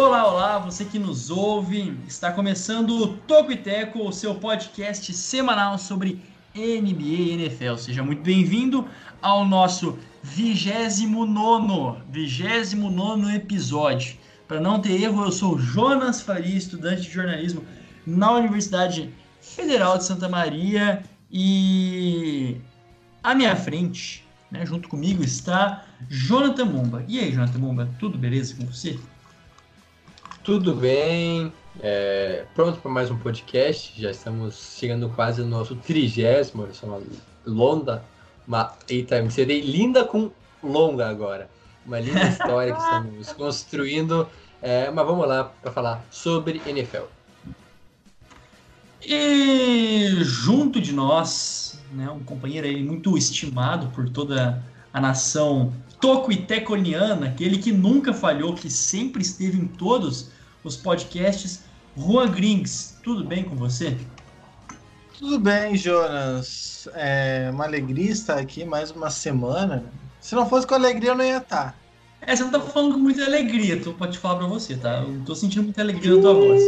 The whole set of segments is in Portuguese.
Olá, olá, você que nos ouve. Está começando o Toco e Teco, o seu podcast semanal sobre NBA e NFL. Seja muito bem-vindo ao nosso 29 29 episódio. Para não ter erro, eu sou Jonas Faria, estudante de jornalismo na Universidade Federal de Santa Maria e à minha frente, né, junto comigo, está Jonathan Mumba. E aí, Jonathan Mumba, tudo beleza com você? Tudo bem, é, pronto para mais um podcast. Já estamos chegando quase no nosso trigésimo. Eu sou uma longa, uma, eita, me serei linda com longa agora. Uma linda história que estamos construindo. É, mas vamos lá para falar sobre NFL. E junto de nós, né, um companheiro aí muito estimado por toda a nação toco e teconiana, aquele que nunca falhou, que sempre esteve em todos os podcasts. Juan Grings, tudo bem com você? Tudo bem, Jonas. É uma alegria estar aqui mais uma semana. Se não fosse com alegria, eu não ia estar. É, você não tá falando com muita alegria, tô, pode falar pra você, tá? Eu tô sentindo muita alegria na tua voz.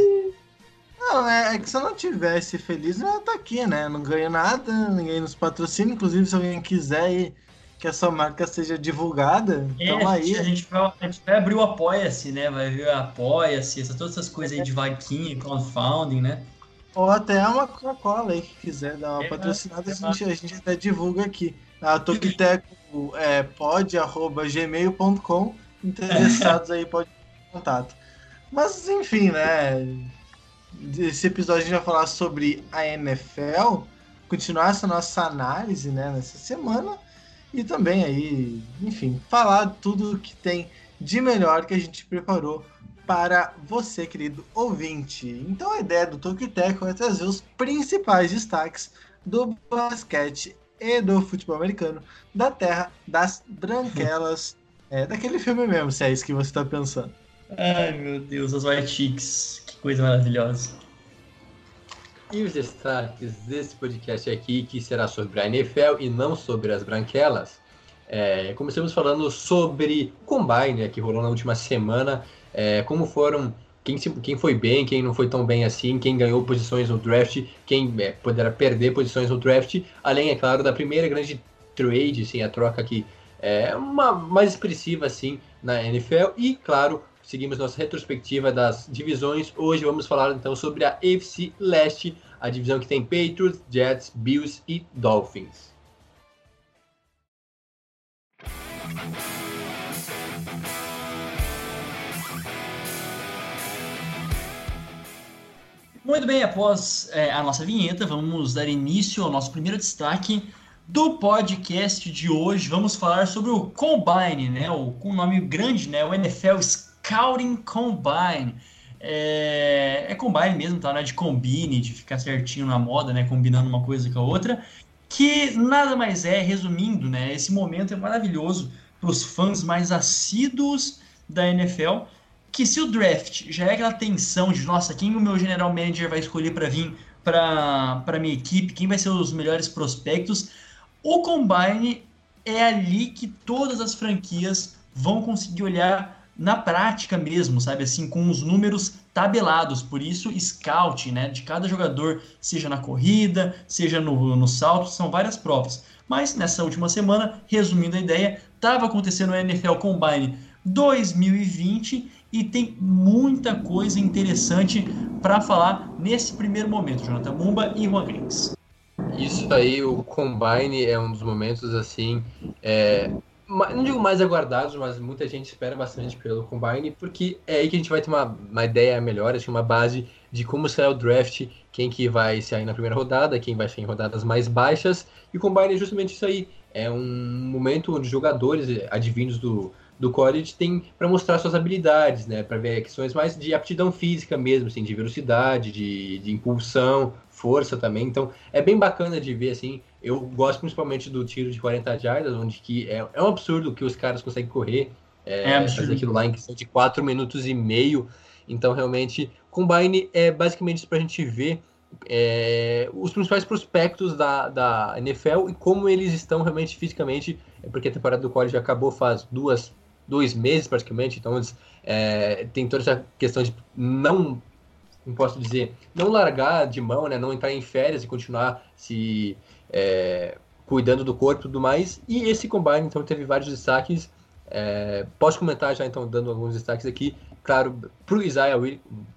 Não, é, é, que se eu não tivesse feliz, eu ia estar aqui, né? Não ganho nada, ninguém nos patrocina. Inclusive, se alguém quiser ir que essa marca seja divulgada. É, então aí. A gente, vai, a gente vai abrir o Apoia-se, né? Vai ver o Apoia-se, todas essas coisas aí de vaquinha, crowdfunding, né? Ou até uma Coca-Cola aí que quiser dar uma é, patrocinada, é, a, gente, a gente até divulga aqui. A Tokiteco é pod.gmail.com. Interessados aí pode contato. Mas enfim, né? Esse episódio a gente vai falar sobre a NFL, continuar essa nossa análise né, nessa semana e também aí, enfim, falar tudo que tem de melhor que a gente preparou para você, querido ouvinte. Então a ideia do Tokiteco é trazer os principais destaques do basquete e do futebol americano da terra das branquelas. é daquele filme mesmo, se é isso que você está pensando. Ai meu Deus, as White Chicks, que coisa maravilhosa. E os destaques desse podcast aqui, que será sobre a NFL e não sobre as branquelas. É, começamos falando sobre Combine, que rolou na última semana, é, como foram, quem, se, quem foi bem, quem não foi tão bem assim, quem ganhou posições no draft, quem é, poderá perder posições no draft, além, é claro, da primeira grande trade, assim, a troca que é uma mais expressiva assim na NFL e, claro, seguimos nossa retrospectiva das divisões. Hoje vamos falar então sobre a AFC Leste, a divisão que tem Patriots, Jets, Bills e Dolphins. Muito bem, após é, a nossa vinheta, vamos dar início ao nosso primeiro destaque do podcast de hoje. Vamos falar sobre o Combine, né? O, com um nome grande, né? O NFL Scouting Combine. É, é combine mesmo, tá? Não é de combine, de ficar certinho na moda, né? Combinando uma coisa com a outra. Que nada mais é, resumindo, né? Esse momento é maravilhoso para os fãs mais assíduos da NFL. Que se o draft já é aquela tensão de, nossa, quem o meu general manager vai escolher para vir para minha equipe, quem vai ser os melhores prospectos, o combine é ali que todas as franquias vão conseguir olhar na prática mesmo, sabe? Assim, com os números tabelados. Por isso, scout, né? De cada jogador, seja na corrida, seja no, no salto, são várias provas. Mas nessa última semana, resumindo a ideia, estava acontecendo o NFL Combine 2020 e tem muita coisa interessante para falar nesse primeiro momento, Jonathan Mumba e Juan Grings. Isso aí, o Combine é um dos momentos assim. É não digo mais aguardados, mas muita gente espera bastante pelo Combine, porque é aí que a gente vai ter uma, uma ideia melhor, assim, uma base de como será o draft, quem que vai sair na primeira rodada, quem vai sair em rodadas mais baixas, e o Combine é justamente isso aí, é um momento onde jogadores advindos do, do college têm para mostrar suas habilidades, né, para ver questões mais de aptidão física mesmo, assim, de velocidade, de, de impulsão, força também, então é bem bacana de ver, assim, eu gosto principalmente do tiro de 40 jardas, onde que é, é um absurdo que os caras conseguem correr. É, é fazer aquilo lá em questão de 4 minutos e meio. Então, realmente, Combine é basicamente isso para a gente ver é, os principais prospectos da, da NFL e como eles estão realmente fisicamente, é porque a temporada do college acabou faz duas, dois meses praticamente, então eles é, tem toda essa questão de não, como posso dizer, não largar de mão, né, não entrar em férias e continuar se é, cuidando do corpo e tudo mais. E esse combine, então, teve vários destaques. É, posso comentar já, então, dando alguns destaques aqui. Claro, para o Isaiah,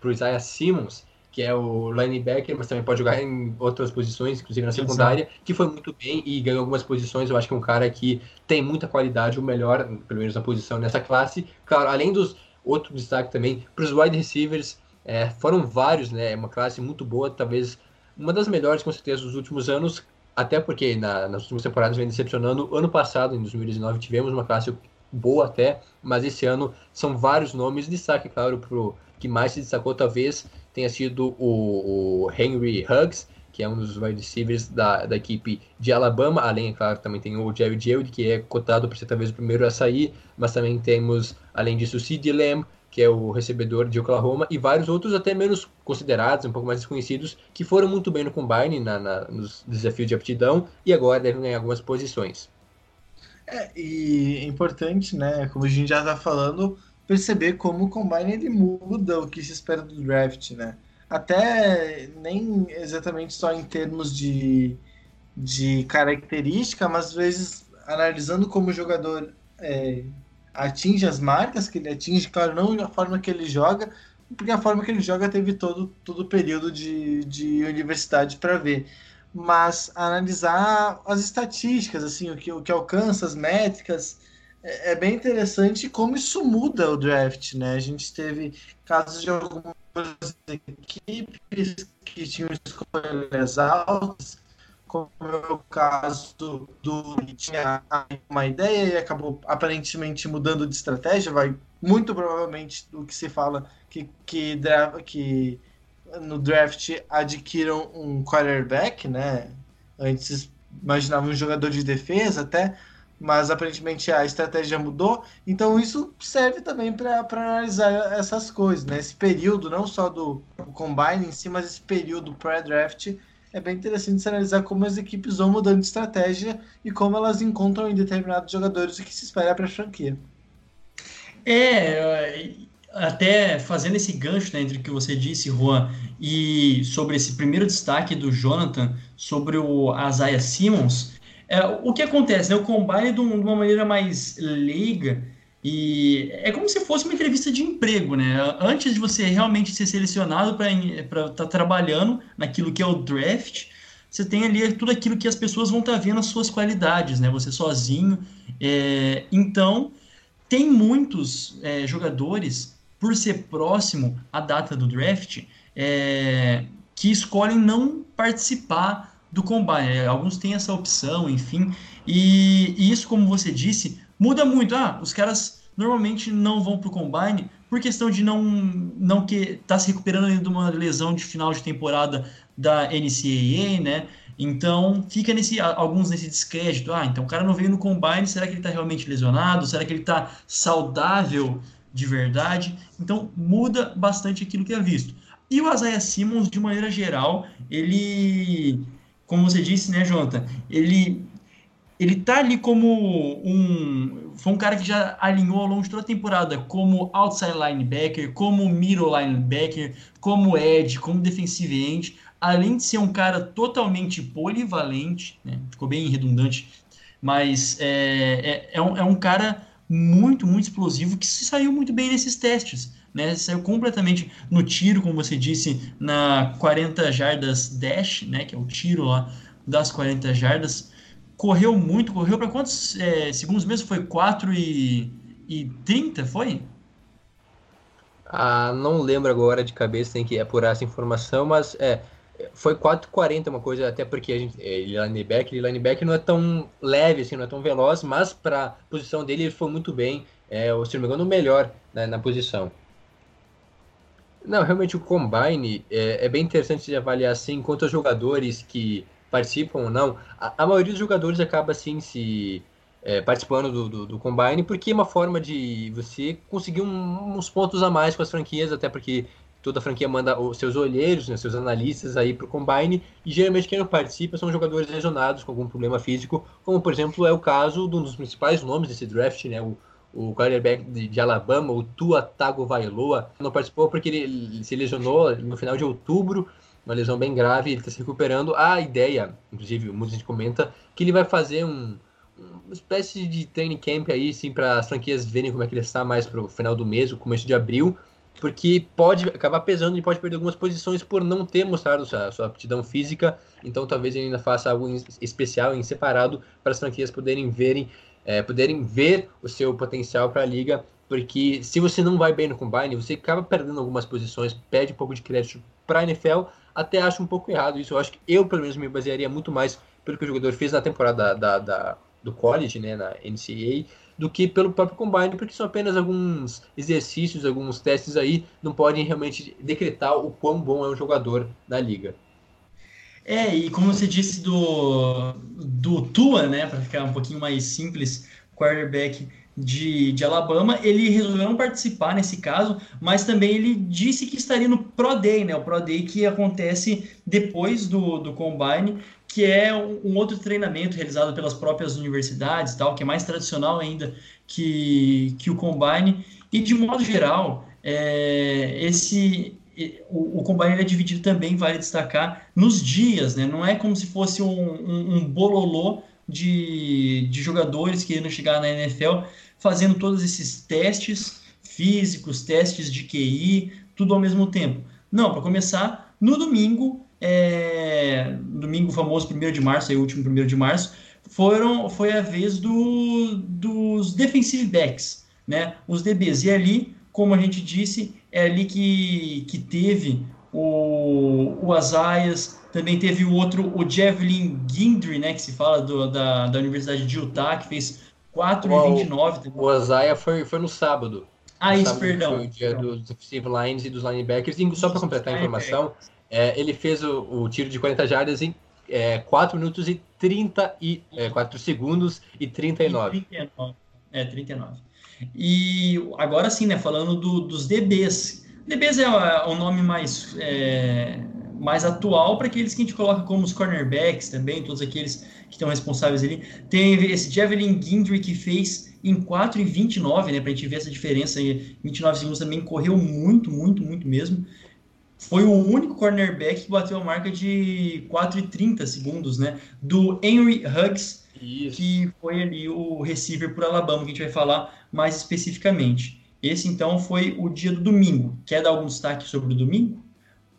Isaiah Simmons, que é o linebacker, mas também pode jogar em outras posições, inclusive na secundária, Exato. que foi muito bem e ganhou algumas posições. Eu acho que é um cara que tem muita qualidade, o melhor, pelo menos na posição nessa classe. Claro, além dos outros destaques também, para os wide receivers, é, foram vários, né? É uma classe muito boa, talvez uma das melhores, com certeza, dos últimos anos, até porque na, nas últimas temporadas vem decepcionando. Ano passado, em 2019, tivemos uma classe boa até, mas esse ano são vários nomes. Destaque, claro, para o que mais se destacou, talvez tenha sido o, o Henry Huggs, que é um dos wide receivers da, da equipe de Alabama, além, é claro, também tem o Jerry Jeld, que é cotado para ser talvez o primeiro a sair, mas também temos, além disso, o Sid Lamb, que é o recebedor de Oklahoma, e vários outros até menos considerados, um pouco mais desconhecidos, que foram muito bem no combine, na, na nos desafios de aptidão, e agora devem ganhar algumas posições. É, e é importante, né, como a gente já está falando, perceber como o Combine ele muda o que se espera do draft, né? Até nem exatamente só em termos de, de característica, mas às vezes analisando como o jogador é, atinge as marcas que ele atinge, claro, não a forma que ele joga, porque a forma que ele joga teve todo, todo o período de, de universidade para ver. Mas analisar as estatísticas, assim, o que, o que alcança, as métricas, é, é bem interessante como isso muda o draft, né? A gente teve casos de algumas equipes que tinham escolhas altas, como é o caso do, que tinha uma ideia e acabou aparentemente mudando de estratégia, vai muito provavelmente do que se fala que, que, que no draft adquiram um quarterback, né? Antes imaginavam um jogador de defesa até, mas aparentemente a estratégia mudou. Então isso serve também para analisar essas coisas, né? Esse período, não só do combine em si, mas esse período pré-draft é bem interessante se analisar como as equipes vão mudando de estratégia e como elas encontram em determinados jogadores o que se espera para a franquia. É, até fazendo esse gancho né, entre o que você disse, Juan, e sobre esse primeiro destaque do Jonathan sobre o Isaiah Simmons, é, o que acontece, né? O combine de, uma maneira mais leiga e é como se fosse uma entrevista de emprego, né? Antes de você realmente ser selecionado para estar tá trabalhando naquilo que é o draft, você tem ali tudo aquilo que as pessoas vão estar tá vendo as suas qualidades, né? Você sozinho. É, então, tem muitos é, jogadores, por ser próximo à data do draft, é, que escolhem não participar do combine. É, alguns têm essa opção, enfim. E, e, isso, como você disse, muda muito. Ah, os caras normalmente não vão para o combine por questão de não não que tá se recuperando de uma lesão de final de temporada da NCAA, né? Então fica nesse alguns nesse descrédito. Ah, então o cara não veio no combine, será que ele está realmente lesionado? Será que ele está saudável de verdade? Então muda bastante aquilo que é visto. E o Isaiah Simmons, de maneira geral, ele como você disse, né, Jonathan, ele ele tá ali como um foi um cara que já alinhou ao longo de toda a temporada como outside linebacker, como middle linebacker, como edge, como defensive end, além de ser um cara totalmente polivalente, né, ficou bem redundante, mas é, é, é, um, é um cara muito, muito explosivo que se saiu muito bem nesses testes né? Saiu completamente no tiro, como você disse, na 40 jardas dash, né? Que é o tiro lá das 40 jardas. Correu muito, correu para quantos é, segundos mesmo? Foi 4 e, e 30, foi? Ah, não lembro agora de cabeça, tem que apurar essa informação, mas é, foi 4,40 uma coisa, até porque a gente, ele é linebacker, ele linebacker não é tão leve, assim, não é tão veloz, mas para a posição dele ele foi muito bem, é, se não me engano, melhor né, na posição. Não, realmente o Combine é, é, bem interessante de avaliar assim quanto aos jogadores que participam ou não. A, a maioria dos jogadores acaba assim se é, participando do, do, do, Combine porque é uma forma de você conseguir um, uns pontos a mais com as franquias, até porque toda franquia manda os seus olheiros, né, seus analistas aí para o Combine, e geralmente quem não participa são jogadores lesionados com algum problema físico, como por exemplo é o caso de um dos principais nomes desse draft, né, o, o quarterback de, Alabama, o Tua Tagovailoa, não participou porque ele se lesionou no final de outubro, uma lesão bem grave, ele está se recuperando. A ideia, inclusive, muita gente comenta, que ele vai fazer um, uma espécie de training camp aí, sim, para as franquias verem como é que ele está mais para o final do mês, o começo de abril, porque pode acabar pesando e pode perder algumas posições por não ter mostrado sua, sua aptidão física, então talvez ele ainda faça algo especial, em separado, para as franquias poderem verem, é, poderem ver o seu potencial para a liga, porque se você não vai bem no combine, você acaba perdendo algumas posições, perde um pouco de crédito para a NFL, até acho um pouco errado isso. Eu acho que eu, pelo menos, me basearia muito mais pelo que o jogador fez na temporada da, da, do college, né, na NCAA, do que pelo próprio combine, porque são apenas alguns exercícios, alguns testes aí, não podem realmente decretar o quão bom é um jogador na liga. É, e como você disse do, do Tua, né, para ficar um pouquinho mais simples, quarterback de, de Alabama, ele resolveu não participar nesse caso, mas também ele disse que estaria no Pro Day, né? O Pro Day que acontece depois do, do Combine, que é um outro treinamento realizado pelas próprias universidades, tal, que é mais tradicional ainda que, que o Combine. E de modo geral, é, esse o, o Combine é dividido também, vale destacar, nos dias, né? Não é como se fosse um, um, um bololô de, de jogadores querendo chegar na NFL, fazendo todos esses testes físicos, testes de QI, tudo ao mesmo tempo. Não, para começar, no domingo, é, domingo famoso, 1 de março, aí, último 1 de março, foram, foi a vez do, dos defensive backs, né? Os DBs. E ali, como a gente disse, é ali que, que teve o, o Azaias, também teve o outro, o Javelin Guindry, né, que se fala do, da, da Universidade de Utah, que fez 4,29. O, o Azaia foi, foi no sábado. Ah, isso, sábado perdão. Foi o dia dos defensive lines e dos linebackers. E só para completar a informação, é, ele fez o, o, tiro de 40 jardas em é, 4 minutos e 30 e, é, 4 segundos e 39. E 39. É, 39. E agora sim, né, falando do, dos DBs. DBs é, é o nome mais, é, mais atual para aqueles que a gente coloca como os cornerbacks também, todos aqueles que estão responsáveis ali. Tem esse Javelin Guindry que fez em 4 e 29, né, para a gente ver essa diferença aí. 29 segundos também correu muito, muito, muito mesmo foi o único cornerback que bateu a marca de 4 e 30 segundos, né? Do Henry Huggs, Isso. que foi ali o receiver por Alabama, que a gente vai falar mais especificamente. Esse, então, foi o dia do domingo. Quer dar algum destaque sobre o domingo?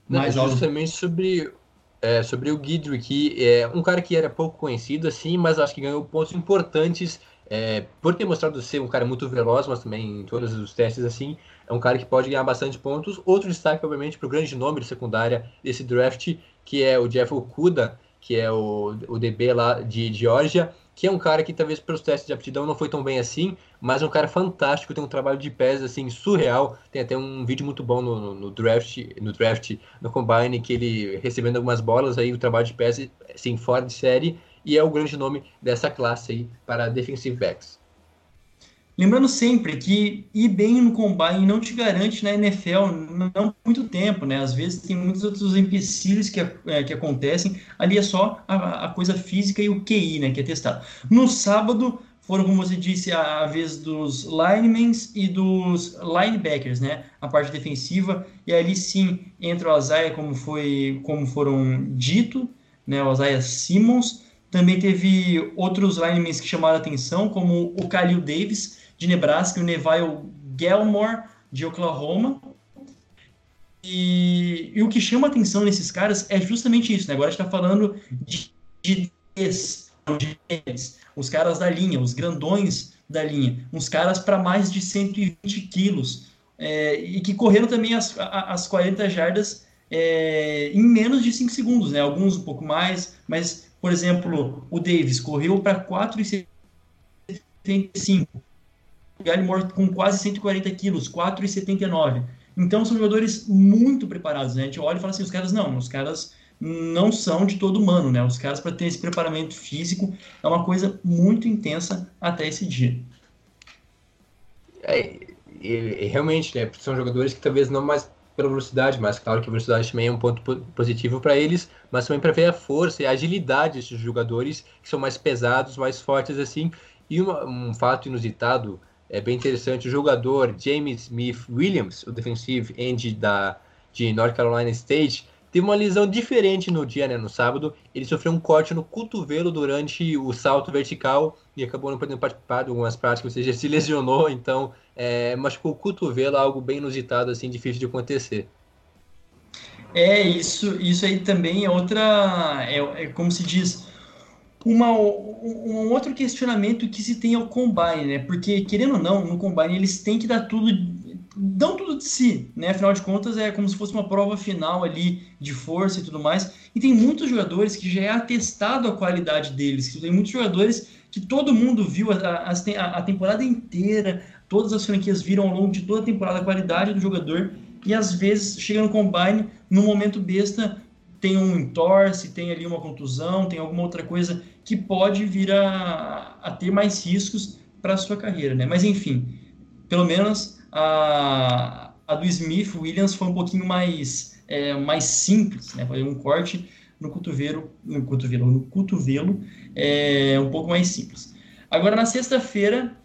Não, mais justamente sobre, é, sobre o Guidry, que é um cara que era pouco conhecido, assim, mas acho que ganhou pontos importantes é, por ter mostrado ser um cara muito veloz, mas também em todos os testes, assim, é um cara que pode ganhar bastante pontos. Outro destaque, obviamente, para o grande nome de secundária desse draft, que é o Jeff Okuda, que é o, o DB lá de Georgia, que é um cara que talvez pelos testes de aptidão não foi tão bem assim, mas é um cara fantástico, tem um trabalho de pés assim surreal. Tem até um vídeo muito bom no, no, no draft, no draft, no combine, que ele recebendo algumas bolas aí, o trabalho de pés assim fora de série, e é o grande nome dessa classe aí para defensive backs. Lembrando sempre que ir bem no combine não te garante na NFL não muito tempo, né? Às vezes tem muitos outros empecilhos que, é, que acontecem. Ali é só a, a, coisa física e o QI, né? Que é testado. No sábado foram, como você disse, a, a vez dos linemen e dos linebackers, né? A parte defensiva. E ali sim entra o Azaia, como, foi, como foram dito, né? O Azaia Simmons. Também teve outros linemen que chamaram a atenção, como o Khalil Davis, de Nebraska, o Neville Gilmore, de Oklahoma. E, e, o que chama atenção nesses caras é justamente isso, né? Agora a gente está falando de, de, de, os caras da linha, os grandões da linha, uns caras para mais de 120 quilos, é, e que correram também as, as 40 jardas é, em menos de 5 segundos, né? Alguns um pouco mais, mas, por exemplo, o Davis correu para 4,75 Gallimore com quase 140 quilos, 4,79. Então são jogadores muito preparados, né? A gente olha e fala assim, os caras não, os caras não são de todo humano, né? Os caras para ter esse preparamento físico é uma coisa muito intensa até esse dia. É, realmente, né? São jogadores que talvez não mais pela velocidade, mas claro que a velocidade também é um ponto positivo para eles, mas também para ver a força e a agilidade desses jogadores que são mais pesados, mais fortes assim. E uma, um fato inusitado é bem interessante. O jogador James Smith Williams, o defensive end da, de North Carolina State, teve uma lesão diferente no dia, né, no sábado. Ele sofreu um corte no cotovelo durante o salto vertical e acabou não podendo participar de algumas práticas, ou seja, se lesionou, então é, machucou o cotovelo, algo bem inusitado, assim, difícil de acontecer. É, isso, isso aí também é outra, é, é como se diz, uma, um outro questionamento que se tem ao Combine, né? Porque, querendo ou não, no Combine eles têm que dar tudo dão tudo de si, né? Afinal de contas, é como se fosse uma prova final ali de força e tudo mais. E tem muitos jogadores que já é atestado a qualidade deles. Tem muitos jogadores que todo mundo viu a, a, a temporada inteira, todas as franquias viram ao longo de toda a temporada a qualidade do jogador. E às vezes chega no combine, no momento besta, tem um entorse, tem ali uma contusão, tem alguma outra coisa que pode vir a, a ter mais riscos para a sua carreira, né? Mas enfim, pelo menos a, a do Smith Williams foi um pouquinho mais, é, mais simples, né? Foi um corte no cotovelo, no cotovelo, no cotovelo, é, um pouco mais simples. Agora na sexta-feira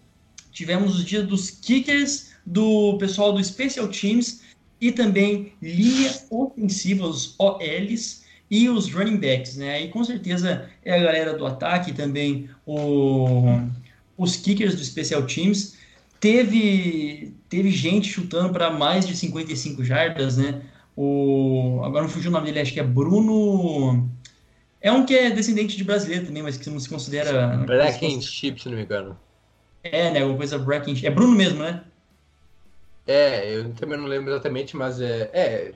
tivemos os dias dos kickers, do pessoal do Special Teams e também linha ofensiva, os OLs e os running backs, né? Aí com certeza é a galera do ataque também o, os kickers do Special Teams Teve, teve gente chutando para mais de 55 jardas, né? O, agora não fugiu o nome dele, acho que é Bruno. É um que é descendente de brasileiro também, mas que não se considera. Chip, se não me engano. É, né? Alguma coisa Chip. É Bruno mesmo, né? É, eu também não lembro exatamente, mas é. é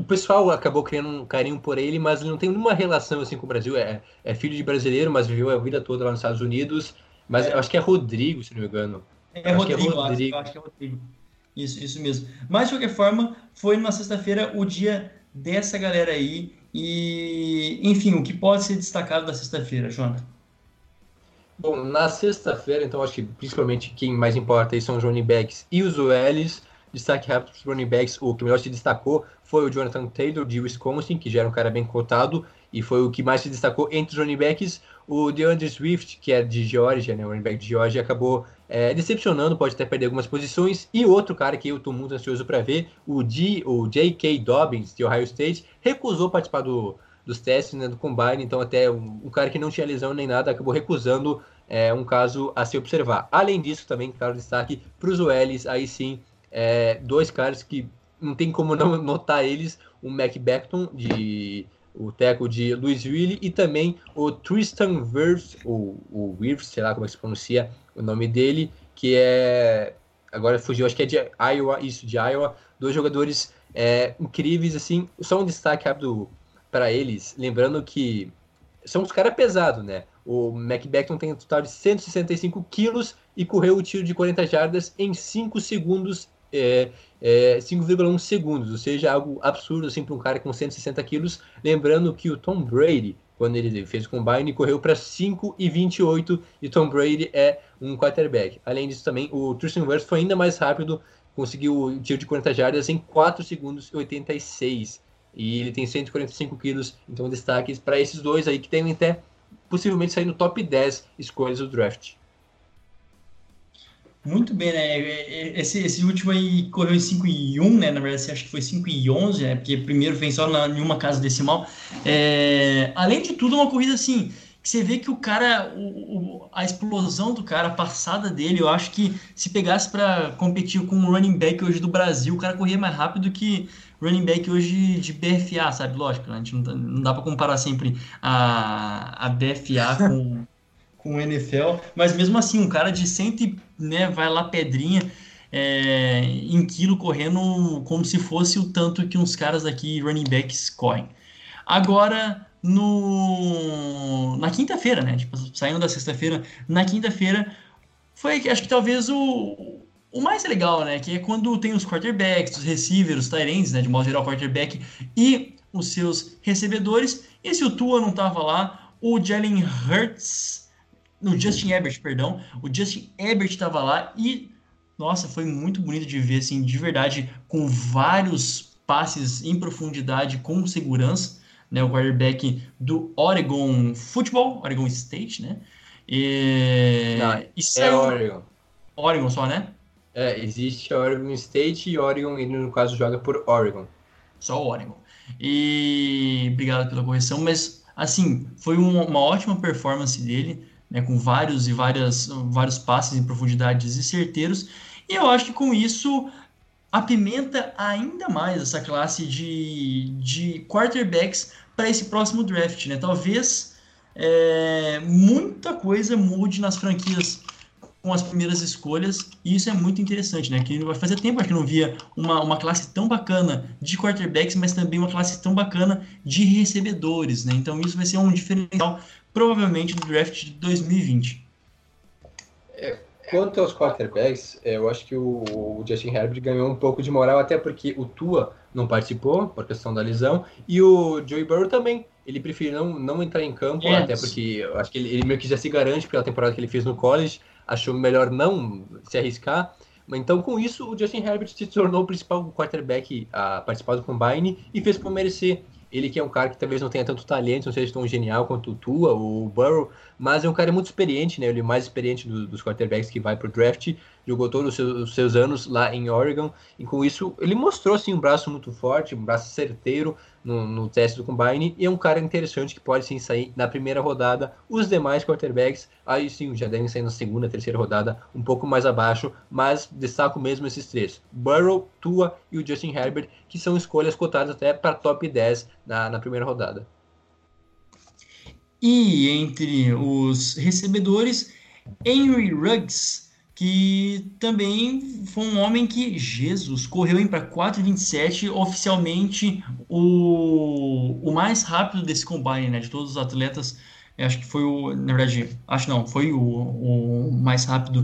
o pessoal acabou criando um carinho por ele, mas ele não tem nenhuma relação assim com o Brasil. É, é filho de brasileiro, mas viveu a vida toda lá nos Estados Unidos. Mas é. eu acho que é Rodrigo, se não me engano. É Rodrigo, é Rodrigo. Acho, acho que é Rodrigo. Isso, isso mesmo. Mas, de qualquer forma, foi numa sexta-feira o dia dessa galera aí. E, enfim, o que pode ser destacado da sexta-feira, Jonathan? Bom, na sexta-feira, então, acho que principalmente quem mais importa aí são os running backs e os OLs. Destaque rápido para os running backs, o que melhor se destacou foi o Jonathan Taylor, de Wisconsin, que já era um cara bem cotado, e foi o que mais se destacou entre os running backs. O DeAndre Swift, que é de Georgia, né, o running back de Georgia, acabou é, decepcionando, pode até perder algumas posições. E outro cara que eu estou muito ansioso para ver, o, G, o J.K. Dobbins, de Ohio State, recusou participar do, dos testes né, do Combine, então até um, um, cara que não tinha lesão nem nada acabou recusando é, um caso a se observar. Além disso, também, claro, destaque para os OLs, aí sim, é, dois caras que não tem como não notar eles, o Mac Beckton, de o teco de Louisville, e também o Tristan Wirfs, ou o Wirfs, sei lá como é que se pronuncia o nome dele, que é. Agora fugiu, acho que é de Iowa, isso, de Iowa. Dois jogadores é, incríveis, assim. Só um destaque rápido para eles, lembrando que são os caras pesados, né? O Macbeth tem um total de 165 quilos e correu o tiro de 40 jardas em 5 segundos é, é, 5,1 segundos, ou seja, algo absurdo assim para um cara com 160 quilos. Lembrando que o Tom Brady, quando ele fez o combine, correu para 5,28 e Tom Brady é um quarterback. Além disso, também o Tristan Wirfs foi ainda mais rápido, conseguiu o tiro de 40 jardas em 4 segundos e 86. E ele tem 145 quilos, então destaques para esses dois aí que tem até possivelmente sair no top 10 escolhas do draft. Muito bem, né? Esse, esse último aí correu em 5 e 1, né? Na verdade, acho que foi 5 e 11, né? Porque primeiro vem só na, em uma casa decimal. É, além de tudo, uma corrida assim, que você vê que o cara, o, o, a explosão do cara, a passada dele, eu acho que se pegasse para competir com o running back hoje do Brasil, o cara corria mais rápido que running back hoje de BFA, sabe? Lógico, a gente não, não dá para comparar sempre a, a BFA com com o NFL, mas mesmo assim, um cara de 100, né, vai lá pedrinha é, em quilo correndo como se fosse o tanto que uns caras aqui, running backs, correm. Agora, no na quinta-feira, né, tipo, saindo da sexta-feira, na quinta-feira, foi, acho que talvez o, o mais legal, né, que é quando tem os quarterbacks, os receivers, os tight né, de modo geral, quarterback e os seus recebedores, e se o Tua não tava lá, o Jalen Hurts no Justin Herbert, perdão. O Justin Herbert estava lá e, nossa, foi muito bonito de ver, assim, de verdade, com vários passes em profundidade, com segurança, né? O quarterback do Oregon Football, Oregon State, né? E, Não, e saiu... é Oregon. Oregon só, né? É, existe Oregon State e Oregon, ele no caso joga por Oregon. Só Oregon. E obrigado pela correção, mas assim, foi uma ótima performance dele, né, com vários e várias, vários passes em profundidades e certeiros. E eu acho que com isso apimenta ainda mais essa classe de, de quarterbacks para esse próximo draft, né? Talvez é, muita coisa mude nas franquias com as primeiras escolhas, e isso é muito interessante, né? Que vai fazer tempo que não via uma, uma classe tão bacana de quarterbacks, mas também uma classe tão bacana de recebedores, né? Então isso vai ser um diferencial, provavelmente, do draft de 2020. É, quanto aos quarterbacks, é, eu acho que o, o, Justin Herbert ganhou um pouco de moral, até porque o Tua não participou, por questão da lesão, e o Joey Burrow também. Ele preferiu não, não entrar em campo, yes. até porque acho que ele, ele meio que já se garante pela temporada que ele fez no college, achou melhor não se arriscar. Então, com isso, o Justin Herbert se tornou o principal quarterback a participar do Combine e fez por merecer. Ele que é um cara que talvez não tenha tanto talento, não seja tão genial quanto o Tua ou o Burrow, mas é um cara muito experiente, né? Ele é o mais experiente do, dos quarterbacks que vai pro draft, jogou todos os seus, os seus, anos lá em Oregon, e com isso ele mostrou, assim, um braço muito forte, um braço certeiro, no, no teste do Combine e é um cara interessante que pode sim sair na primeira rodada. Os demais quarterbacks, aí sim, já devem sair na segunda, terceira rodada, um pouco mais abaixo, mas destaco mesmo esses três: Burrow, Tua e o Justin Herbert, que são escolhas cotadas até para top 10 na, na primeira rodada. E entre os recebedores, Henry Ruggs que também foi um homem que, Jesus, correu para 4,27, oficialmente o, o mais rápido desse combine, né, de todos os atletas, acho que foi o, na verdade, acho não, foi o, o mais rápido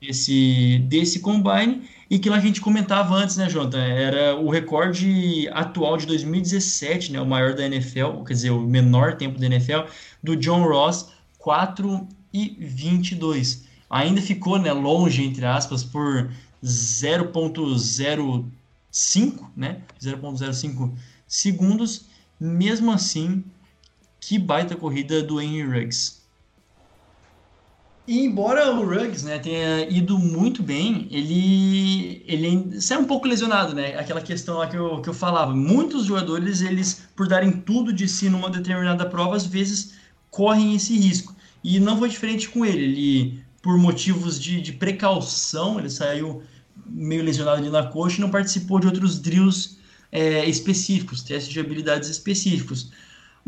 desse, desse combine, e que lá a gente comentava antes, né, Jonathan, era o recorde atual de 2017, né, o maior da NFL, quer dizer, o menor tempo da NFL, do John Ross, 4 e 22 ainda ficou né, longe, entre aspas, por 0.05, né? 0.05 segundos. Mesmo assim, que baita corrida do Henry Ruggs. E embora o Ruggs né, tenha ido muito bem, ele, ele saiu um pouco lesionado, né? Aquela questão lá que eu, que eu falava. Muitos jogadores, eles, por darem tudo de si numa determinada prova, às vezes correm esse risco. E não foi diferente com ele. Ele por motivos de, de precaução, ele saiu meio lesionado ali na coxa e não participou de outros drills é, específicos, testes de habilidades específicos.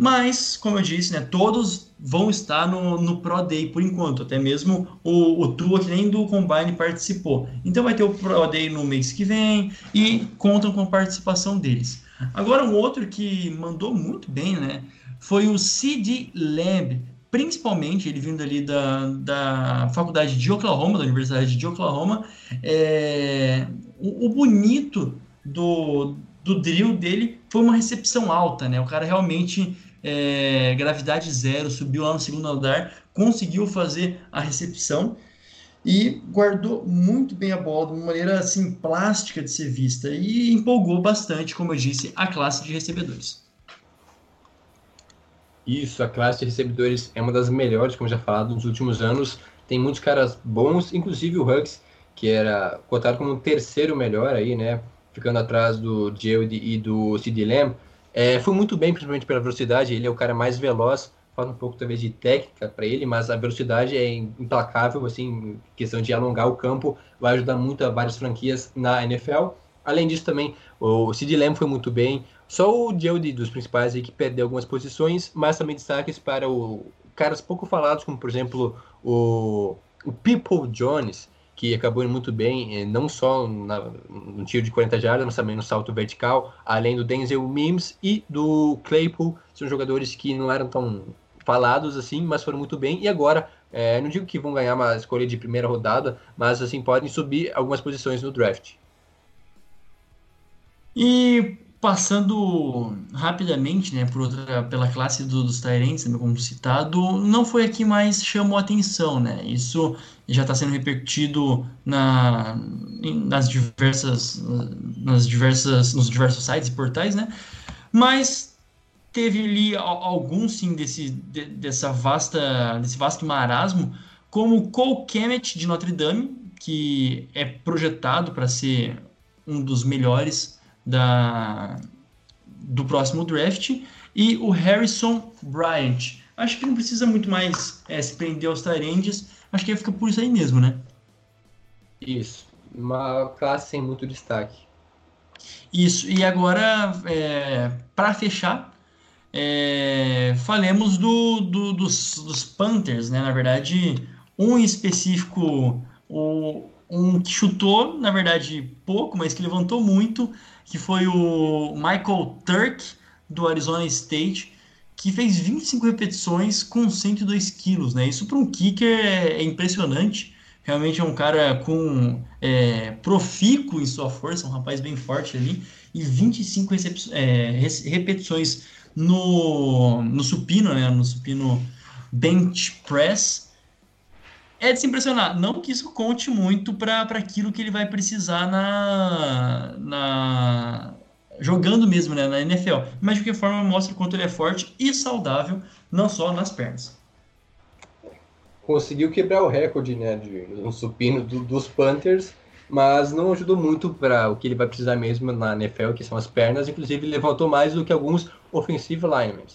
Mas, como eu disse, né, todos vão estar no, no Pro Day por enquanto, até mesmo o, o Tua, que nem do Combine participou. Então vai ter o Pro Day no mês que vem e contam com a participação deles. Agora, um outro que mandou muito bem né, foi o CD Lamb, principalmente ele vindo ali da, da faculdade de Oklahoma, da Universidade de Oklahoma, é, o, o, bonito do, do drill dele foi uma recepção alta, né? O cara realmente, é, gravidade zero, subiu lá no segundo andar, conseguiu fazer a recepção e guardou muito bem a bola de uma maneira assim plástica de ser vista e empolgou bastante, como eu disse, a classe de recebedores. Isso, a classe de recebedores é uma das melhores, como já falado, nos últimos anos. Tem muitos caras bons, inclusive o Hugs, que era cotado como o terceiro melhor aí, né? Ficando atrás do Jeld e do Sid Lamb. É, foi muito bem, principalmente pela velocidade. Ele é o cara mais veloz. Falta um pouco talvez de técnica para ele, mas a velocidade é implacável, assim, questão de alongar o campo, vai ajudar muito a várias franquias na NFL. Além disso, também o Sid Lamb foi muito bem. Só o Jody dos principais aí que perdeu algumas posições, mas também destaques para o caras pouco falados, como por exemplo o, o People Jones, que acabou indo muito bem, eh, não só na, no tiro de 40 jardas, mas também no salto vertical, além do Denzel Mims e do Claypool, são jogadores que não eram tão falados assim, mas foram muito bem, e agora, é, não digo que vão ganhar uma escolha de primeira rodada, mas assim, podem subir algumas posições no draft. E Passando rapidamente, né, por outra, pela classe do, dos Tyrants, como citado, não foi a que mais chamou atenção, né? Isso já está sendo repercutido na, nas diversas, nas diversas, nos diversos sites e portais, né? Mas teve ali alguns sim desse, dessa vasta, desse vasto marasmo, como Cole Kemet de Notre Dame, que é projetado para ser um dos melhores da, do próximo draft, e o Harrison Bryant. Acho que não precisa muito mais é, se prender aos Tyrands, acho que fica por isso aí mesmo, né? Isso, uma classe sem muito destaque. Isso, e agora, é, para fechar, é, falemos do, do, dos, dos Panthers, né? Na verdade, um em específico, o, um que chutou, na verdade, pouco, mas que levantou muito, que foi o Michael Turk, do Arizona State, que fez 25 repetições com 102 quilos, né? Isso para um kicker é, é, impressionante. Realmente é um cara com é, profícuo em sua força, um rapaz bem forte ali, e 25 é, repetições no, no supino, né? No supino bench press é de se impressionar. Não que isso conte muito para aquilo que ele vai precisar na, na jogando mesmo né, na NFL. Mas de qualquer forma mostra o quanto ele é forte e saudável, não só nas pernas. Conseguiu quebrar o recorde né, de, no supino do, dos Panthers, mas não ajudou muito para o que ele vai precisar mesmo na NFL, que são as pernas. Inclusive, levantou mais do que alguns offensive linemen.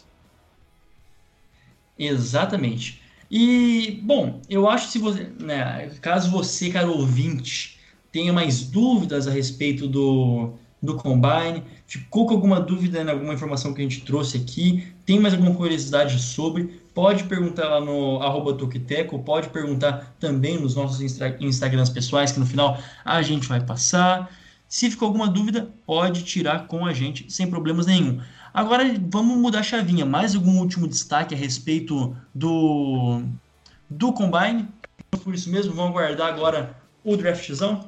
Exatamente. E, bom, eu acho que se você, né, caso você, caro ouvinte, tenha mais dúvidas a respeito do, do Combine, ficou com alguma dúvida em alguma informação que a gente trouxe aqui, tem mais alguma curiosidade sobre, pode perguntar lá no arroba Tokiteco, pode perguntar também nos nossos Instagrams pessoais, que no final a gente vai passar. Se ficou alguma dúvida, pode tirar com a gente sem problemas nenhum. Agora vamos mudar a chavinha. Mais algum último destaque a respeito do, do Combine? Por isso mesmo, vamos aguardar agora o draftzão?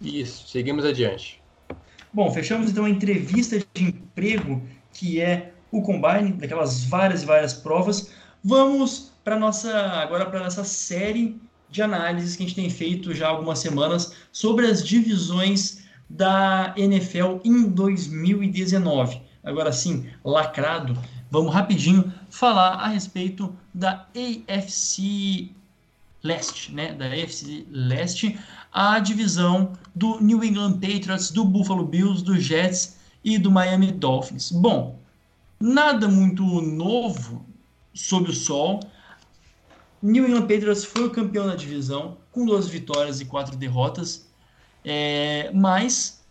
Isso, seguimos adiante. Bom, fechamos então a entrevista de emprego que é o Combine, daquelas várias e várias provas. Vamos para nossa agora para nossa série de análises que a gente tem feito já há algumas semanas sobre as divisões da NFL em 2019. Agora sim, lacrado, vamos rapidinho falar a respeito da AFC Leste, né? Da AFC Leste, a divisão do New England Patriots, do Buffalo Bills, do Jets e do Miami Dolphins. Bom, nada muito novo sob o sol. New England Patriots foi o campeão da divisão com duas vitórias e quatro derrotas. É, mas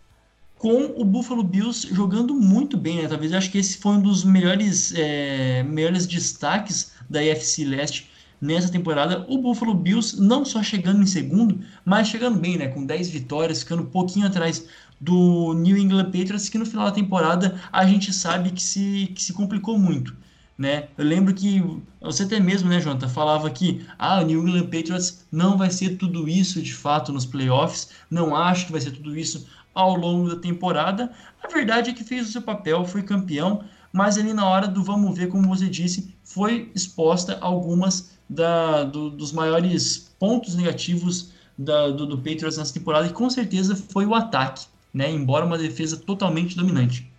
com o Buffalo Bills jogando muito bem, né? Talvez eu acho que esse foi um dos melhores, é, melhores destaques da AFC Leste nessa temporada. O Buffalo Bills não só chegando em segundo, mas chegando bem, né? Com 10 vitórias, ficando um pouquinho atrás do New England Patriots, que no final da temporada a gente sabe que se, que se complicou muito. Né? Eu lembro que você até mesmo, né, Jonathan, falava que ah, o New England Patriots não vai ser tudo isso de fato nos playoffs, não acho que vai ser tudo isso ao longo da temporada. A verdade é que fez o seu papel, foi campeão, mas ali na hora do vamos ver, como você disse, foi exposta algumas da, do, dos maiores pontos negativos da, do, do Patriots nessa temporada, e com certeza foi o ataque, né? embora uma defesa totalmente dominante.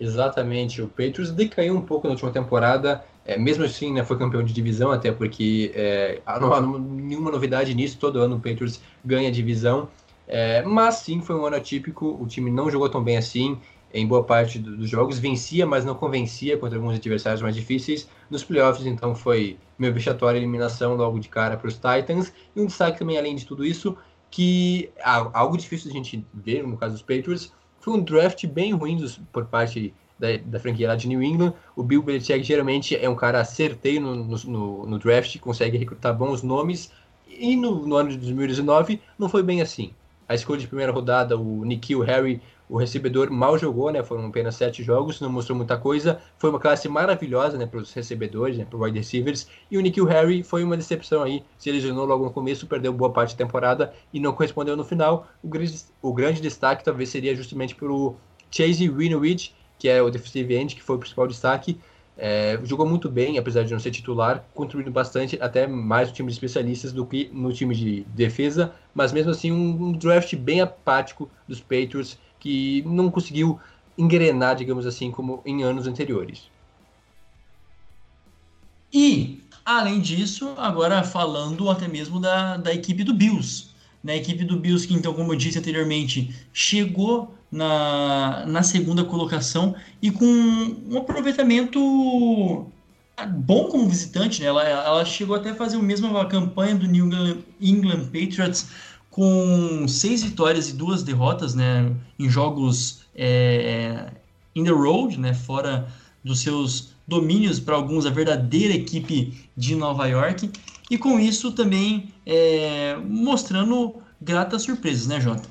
Exatamente, o Patriots decaiu um pouco na última temporada, é, mesmo assim né, foi campeão de divisão, até porque é, não há nenhuma novidade nisso, todo ano o Patriots ganha divisão, é, mas sim foi um ano atípico, o time não jogou tão bem assim em boa parte do, dos jogos, vencia, mas não convencia contra alguns adversários mais difíceis. Nos playoffs, então, foi meio vexatória eliminação logo de cara para os Titans. E um destaque também, além de tudo isso, que algo difícil de a gente ver, no caso dos Patriots, foi um draft bem ruim dos, por parte da, da, franquia lá de New England. O Bill Belichick geralmente é um cara acerteiro no, no, no draft, consegue recrutar bons nomes. E no, no, ano de 2019 não foi bem assim. A escolha de primeira rodada, o Nikhil Harry, o recebedor, mal jogou, né? Foram apenas sete jogos, não mostrou muita coisa. Foi uma classe maravilhosa, né, para os recebedores, né, para wide receivers. E o Nikhil Harry foi uma decepção aí. Se lesionou logo no começo, perdeu boa parte da temporada e não correspondeu no final. O, o grande destaque talvez seria justamente pelo Chase Winovich, que é o defensive end, que foi o principal destaque. É, jogou muito bem, apesar de não ser titular, contribuindo bastante, até mais no time de especialistas do que no time de defesa, mas mesmo assim um, um draft bem apático dos Patriots, que não conseguiu engrenar, digamos assim, como em anos anteriores. E Além disso, agora falando até mesmo da, da equipe do Bills. Né? A equipe do Bills, que então, como eu disse anteriormente, chegou na, na segunda colocação e com um aproveitamento bom como visitante. Né? Ela, ela chegou até a fazer a mesma campanha do New England, England Patriots com seis vitórias e duas derrotas né? em jogos é, in the road, né? fora dos seus domínios para alguns a verdadeira equipe de Nova York e com isso também é, mostrando gratas surpresas, né, Jota?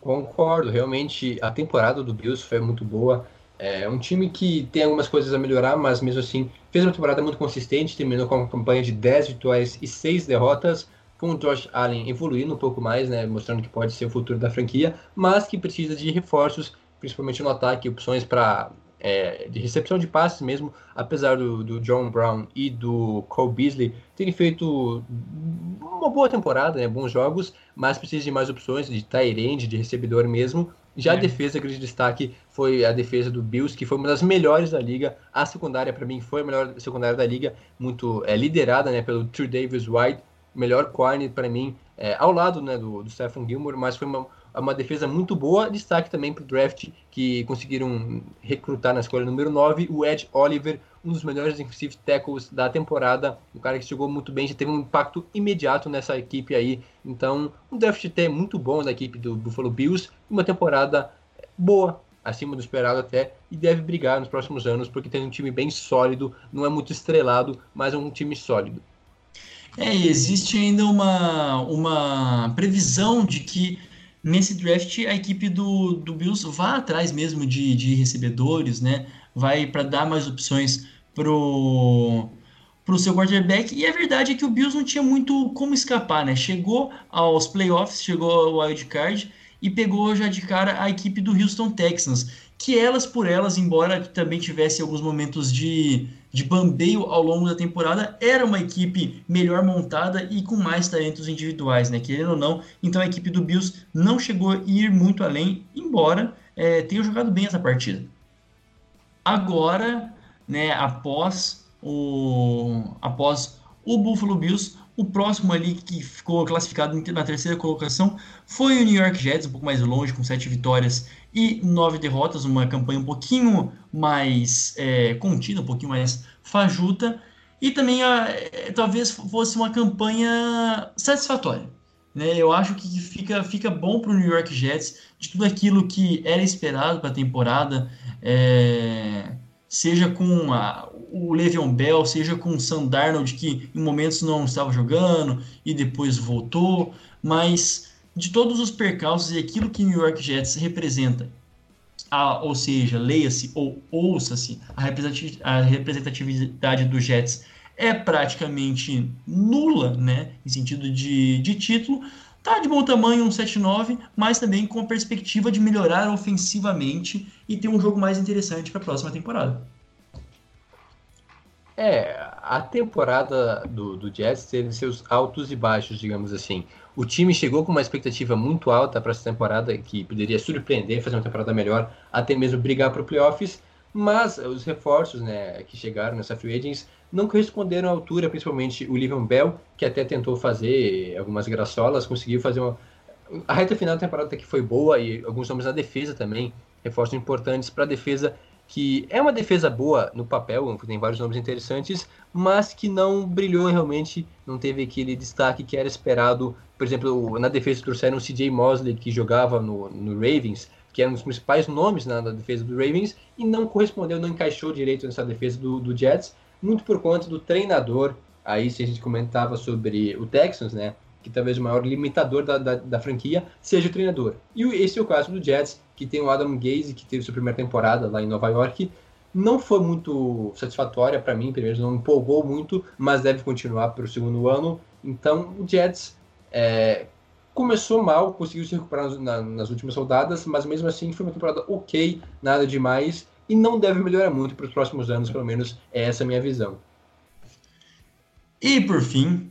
Concordo, realmente a temporada do Bills foi muito boa. É um time que tem algumas coisas a melhorar, mas mesmo assim fez uma temporada muito consistente, terminou com uma campanha de 10 vitórias e 6 derrotas, com o Josh Allen evoluindo um pouco mais, né, mostrando que pode ser o futuro da franquia, mas que precisa de reforços, principalmente no ataque, opções para é, de recepção de passes mesmo, apesar do, do, John Brown e do Cole Beasley terem feito uma boa temporada, né, bons jogos, mas precisa de mais opções de tight de recebedor mesmo. Já é. a defesa, grande destaque, foi a defesa do Bills, que foi uma das melhores da liga. A secundária, para mim, foi a melhor secundária da liga, muito é, liderada né, pelo True Davis White, melhor corner para mim, é, ao lado né, do, do Stephen Gilmore, mas foi uma, uma defesa muito boa. Destaque também para o draft, que conseguiram recrutar na escolha número 9 o Ed Oliver, um dos melhores defensive tackles da temporada. Um cara que chegou muito bem, já teve um impacto imediato nessa equipe aí. Então, um draft até muito bom da equipe do Buffalo Bills. Uma temporada boa, acima do esperado até, e deve brigar nos próximos anos, porque tem um time bem sólido, não é muito estrelado, mas é um time sólido. É, existe ainda uma, uma previsão de que nesse draft a equipe do, do Bills vá atrás mesmo de, de recebedores, né? Vai para dar mais opções pro pro seu quarterback. E a verdade é que o Bills não tinha muito como escapar, né? Chegou aos playoffs, chegou ao wild card e pegou já de cara a equipe do Houston Texans, que elas por elas, embora também tivesse alguns momentos de de bambeio ao longo da temporada, era uma equipe melhor montada e com mais talentos individuais, né? Querendo ou não, então a equipe do Bills não chegou a ir muito além, embora é, tenha jogado bem essa partida. Agora, né, após o, após o Buffalo Bills, o próximo ali que ficou classificado na terceira colocação foi o New York Jets, um pouco mais longe, com sete vitórias e nove derrotas, uma campanha um pouquinho mais é, contida, um pouquinho mais fajuta, e também é, talvez fosse uma campanha satisfatória. Né? Eu acho que fica, fica bom para o New York Jets de tudo aquilo que era esperado para a temporada, é, seja com a, o Le'Veon Bell, seja com o Sam Darnold, que em momentos não estava jogando e depois voltou, mas de todos os percalços e aquilo que New York Jets representa, a, ou seja, leia-se ou ouça-se, a representatividade dos Jets é praticamente nula, né, em sentido de, de título, tá de bom tamanho, um 7-9, mas também com a perspectiva de melhorar ofensivamente e ter um jogo mais interessante para a próxima temporada. É, a temporada do, do Jets teve seus altos e baixos, digamos assim. O time chegou com uma expectativa muito alta para essa temporada, que poderia surpreender, fazer uma temporada melhor, até mesmo brigar para o playoffs, mas os reforços né, que chegaram nessa free agents não corresponderam à altura, principalmente o Livion Bell, que até tentou fazer algumas graçolas, conseguiu fazer uma... A reta final da temporada que foi boa, e alguns nomes na defesa também, reforços importantes para a defesa que é uma defesa boa no papel, tem vários nomes interessantes, mas que não brilhou realmente, não teve aquele destaque que era esperado. Por exemplo, na defesa trouxeram o CJ Mosley, que jogava no, no Ravens, que era um dos principais nomes na, na, defesa do Ravens, e não correspondeu, não encaixou direito nessa defesa do, do Jets, muito por conta do treinador. Aí, se a gente comentava sobre o Texans, né? que talvez o maior limitador da, da, da, franquia seja o treinador. E esse é o caso do Jets, que tem o Adam Gaze, que teve sua primeira temporada lá em Nova York. Não foi muito satisfatória para mim, primeiro não empolgou muito, mas deve continuar para o segundo ano. Então o Jets é, começou mal, conseguiu se recuperar nas, últimas rodadas, mas mesmo assim foi uma temporada ok, nada demais, e não deve melhorar muito para os próximos anos, pelo menos é essa a minha visão. E por fim,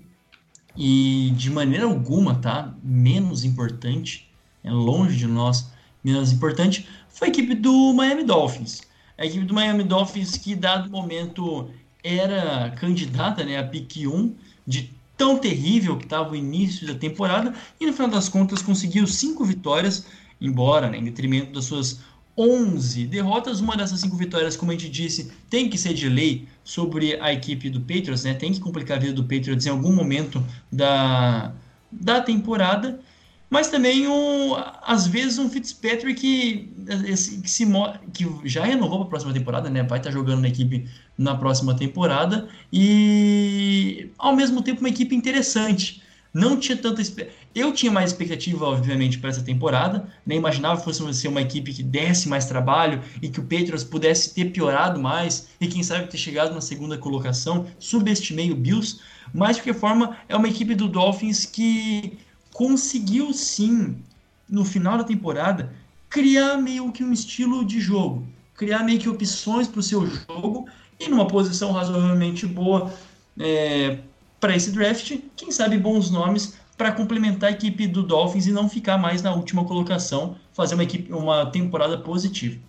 e de maneira alguma, tá? Menos importante, é longe de nós, menos importante, foi a equipe do Miami Dolphins. A equipe do Miami Dolphins que, dado momento, era candidata né, a pique 1 de tão terrível que estava o início da temporada e no final das contas conseguiu cinco vitórias, embora né, em detrimento das suas 11 derrotas. Uma dessas cinco vitórias, como a gente disse, tem que ser de lei sobre a equipe do Patriots, né? Tem que complicar a vida do Patriots em algum momento da, da temporada. Mas também, um, às vezes, um Fitzpatrick que, que, se, que já renovou para a próxima temporada, né? Vai estar jogando na equipe na próxima temporada. E, ao mesmo tempo, uma equipe interessante. Não tinha tanta. Eu tinha mais expectativa, obviamente, para essa temporada. Nem né? imaginava que fosse ser uma equipe que desse mais trabalho e que o Patriots pudesse ter piorado mais e, quem sabe, ter chegado na segunda colocação. Subestimei o Bills, mas de qualquer forma, é uma equipe do Dolphins que conseguiu sim, no final da temporada, criar meio que um estilo de jogo, criar meio que opções para o seu jogo e numa posição razoavelmente boa é, para esse draft, quem sabe bons nomes para complementar a equipe do Dolphins e não ficar mais na última colocação, fazer uma, equipe, uma temporada positiva.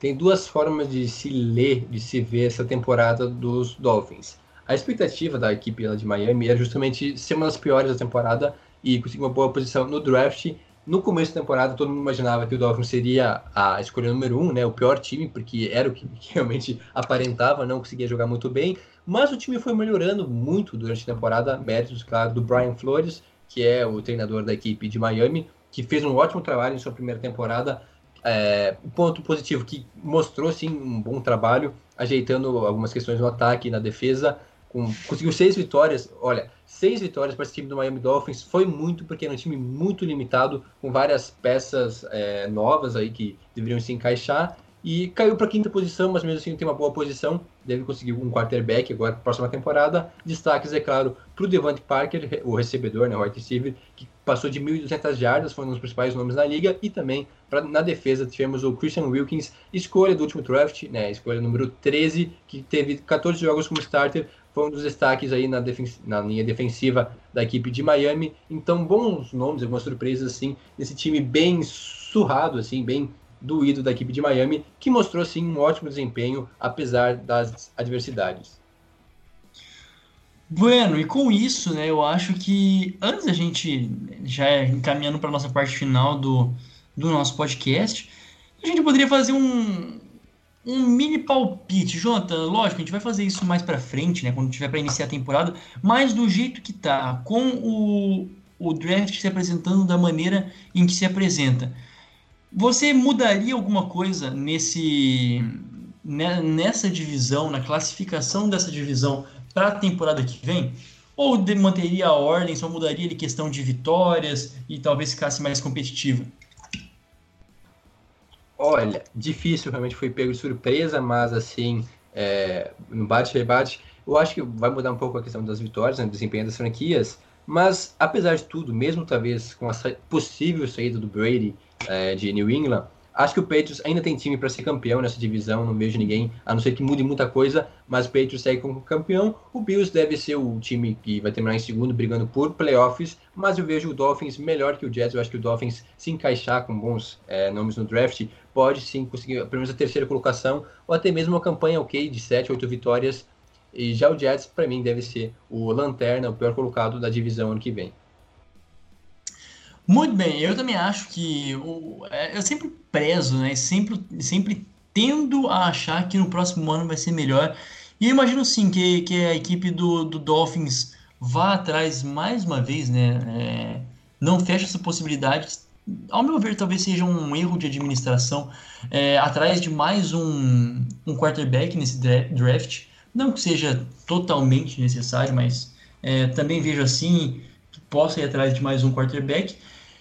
Tem duas formas de se ler, de se ver essa temporada dos Dolphins. A expectativa da equipe de Miami era justamente ser uma das piores da temporada e conseguir uma boa posição no draft. No começo da temporada, todo mundo imaginava que o Dolphins seria a escolha número um, né, o pior time, porque era o que realmente aparentava, não conseguia jogar muito bem. Mas o time foi melhorando muito durante a temporada, méritos, claro, do Brian Flores, que é o treinador da equipe de Miami, que fez um ótimo trabalho em sua primeira temporada. É, ponto positivo que mostrou sim um bom trabalho, ajeitando algumas questões no ataque e na defesa com, conseguiu seis vitórias. Olha, seis vitórias para esse time do Miami Dolphins foi muito, porque era um time muito limitado, com várias peças é, novas aí que deveriam se encaixar. E caiu para quinta posição, mas mesmo assim tem uma boa posição. Deve conseguir um quarterback agora para a próxima temporada. Destaques, é claro, para o Devante Parker, o recebedor, né, o wide receiver, que passou de 1.200 jardas, foi um dos principais nomes na liga. E também pra, na defesa tivemos o Christian Wilkins, escolha do último draft, né, escolha número 13, que teve 14 jogos como starter, foi um dos destaques aí na, na, linha defensiva da equipe de Miami. Então, bons nomes, algumas surpresas assim, desse time bem surrado, assim, bem doído da equipe de Miami, que mostrou assim um ótimo desempenho apesar das adversidades. Bueno, e com isso, né, eu acho que antes da gente já encaminhando para nossa parte final do, do nosso podcast, a gente poderia fazer um, um mini palpite. Jonathan, lógico, a gente vai fazer isso mais para frente, né, quando tiver para iniciar a temporada, mas do jeito que tá, com o, o draft se apresentando da maneira em que se apresenta, você mudaria alguma coisa nesse né, nessa divisão, na classificação dessa divisão para a temporada que vem? Ou manteria a ordem, só mudaria de questão de vitórias e talvez ficasse mais competitiva? Olha, difícil, realmente foi pego de surpresa, mas assim, é, no bate-rebate, eu acho que vai mudar um pouco a questão das vitórias, né, desempenho das franquias, mas apesar de tudo, mesmo talvez com a possível saída do Brady é, de New England, Acho que o Patriots ainda tem time para ser campeão nessa divisão, não vejo ninguém, a não ser que mude muita coisa, mas o Patriots segue como campeão. O Bills deve ser o time que vai terminar em segundo, brigando por playoffs, mas eu vejo o Dolphins melhor que o Jets. Eu acho que o Dolphins, se encaixar com bons é, nomes no draft, pode sim conseguir pelo menos a terceira colocação, ou até mesmo uma campanha ok de 7, 8 vitórias. E já o Jets, para mim, deve ser o lanterna, o pior colocado da divisão ano que vem. Muito bem, eu também acho que o, é, eu sempre prezo, né? Sempre, sempre tendo a achar que no próximo ano vai ser melhor. E eu imagino sim que, que a equipe do, do Dolphins vá atrás mais uma vez, né? É, não fecha essa possibilidade. Ao meu ver, talvez seja um erro de administração é, atrás de mais um, um quarterback nesse draft. Não que seja totalmente necessário, mas é, também vejo assim que possa ir atrás de mais um quarterback.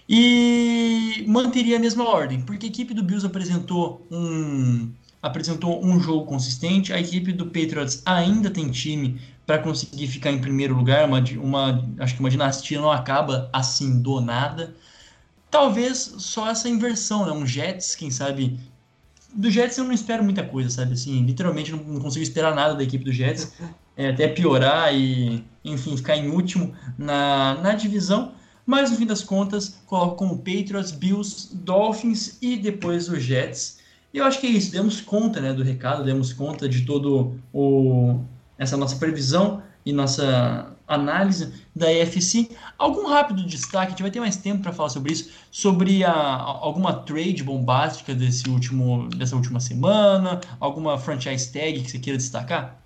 E manteria a mesma ordem, porque a equipe do Bills apresentou um, apresentou um jogo consistente, a equipe do Patriots ainda tem time para conseguir ficar em primeiro lugar, uma, uma, acho que uma dinastia não acaba assim do nada. Talvez só essa inversão, né? Um Jets, quem sabe. Do Jets eu não espero muita coisa, sabe? Assim, literalmente não, consigo esperar nada da equipe do Jets. É, até piorar e, enfim, ficar em último na, na divisão. Mas no fim das contas, coloco como Patriots, Bills, Dolphins e depois os Jets. E eu acho que é isso, demos conta né, do recado, demos conta de todo o essa nossa previsão e nossa análise da EFC. Algum rápido destaque, a gente vai ter mais tempo para falar sobre isso, sobre a, alguma trade bombástica desse último, dessa última semana, alguma franchise tag que você queira destacar?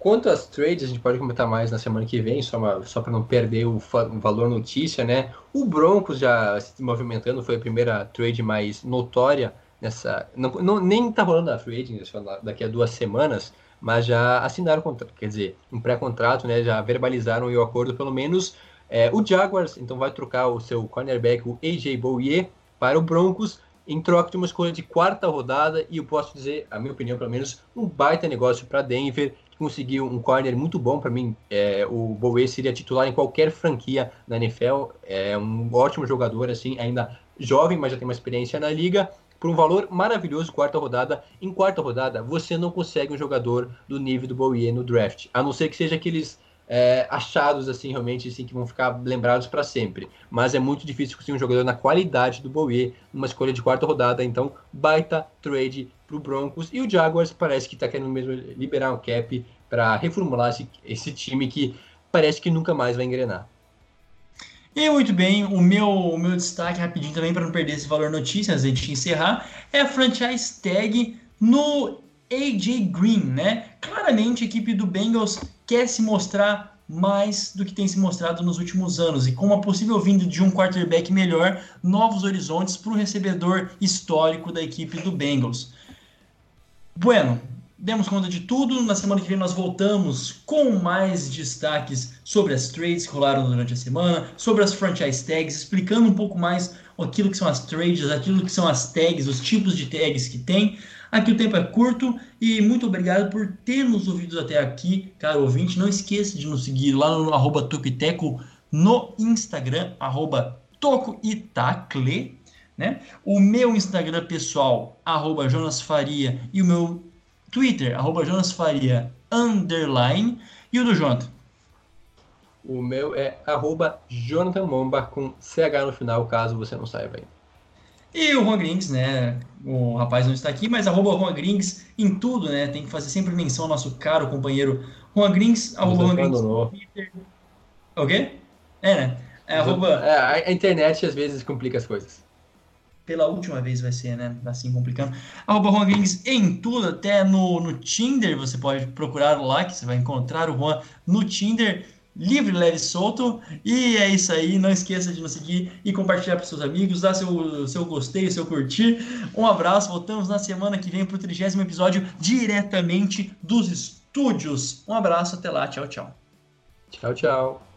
Quanto às trades, a gente pode comentar mais na semana que vem, só, só para não perder o, o, valor notícia, né? O Broncos já se movimentando, foi a primeira trade mais notória nessa. Não, não nem tá rolando a trade daqui a duas semanas, mas já assinaram quer dizer, um pré-contrato, né? Já verbalizaram o acordo, pelo menos. É, o Jaguars, então, vai trocar o seu cornerback, o AJ Bouye, para o Broncos, em troca de uma escolha de quarta rodada, e eu posso dizer, a minha opinião, pelo menos, um baita negócio para Denver conseguiu um corner muito bom para mim. É, o Bowie seria titular em qualquer franquia na NFL. É um ótimo jogador, assim, ainda jovem, mas já tem uma experiência na liga. Por um valor maravilhoso, quarta rodada. Em quarta rodada, você não consegue um jogador do nível do Bowie no draft, a não ser que seja aqueles é, achados assim realmente assim que vão ficar lembrados para sempre. Mas é muito difícil conseguir um jogador na qualidade do Bowie numa escolha de quarta rodada. Então, baita trade para o Broncos. E o Jaguars parece que está querendo mesmo liberar um cap para reformular esse, esse, time que parece que nunca mais vai engrenar. E muito bem, o meu, o meu destaque rapidinho também para não perder esse valor notícias antes de encerrar é a franchise tag no AJ Green, né? Claramente a equipe do Bengals quer se mostrar mais do que tem se mostrado nos últimos anos e com uma possível vinda de um quarterback melhor, novos horizontes para o recebedor histórico da equipe do Bengals. Bueno, demos conta de tudo. Na semana que vem nós voltamos com mais destaques sobre as trades que rolaram durante a semana, sobre as franchise tags, explicando um pouco mais aquilo que são as trades, aquilo que são as tags, os tipos de tags que tem. Aqui o tempo é curto e muito obrigado por ter nos ouvido até aqui, caro ouvinte. Não esqueça de nos seguir lá no arroba Tokiteco no Instagram, arroba Tocoitacle, né? O meu Instagram pessoal, arroba Jonas Faria, e o meu Twitter, arroba Jonas Faria, underline, e o do Jonathan? O meu é arroba Jonathan Momba com CH no final, caso você não saiba ainda. E o Juan Grings, né? O rapaz não está aqui, mas arroba Juan Grings em tudo, né? Tem que fazer sempre menção ao nosso caro companheiro Juan Grings, arroba Juan Grings no Twitter. O quê? É, né? É, arroba... é, a internet às vezes complica as coisas. Pela última vez vai ser, né? Assim complicando. Arroba Juan em tudo, até no, no Tinder, você pode procurar lá, que você vai encontrar o Juan no Tinder livre, leve e solto. E é isso aí. Não esqueça de nos seguir e compartilhar para seus amigos, dar seu, seu gostei, seu curtir. Um abraço. Voltamos na semana que vem para o trigésimo episódio diretamente dos estúdios. Um abraço, até lá. Tchau, tchau. Tchau, tchau.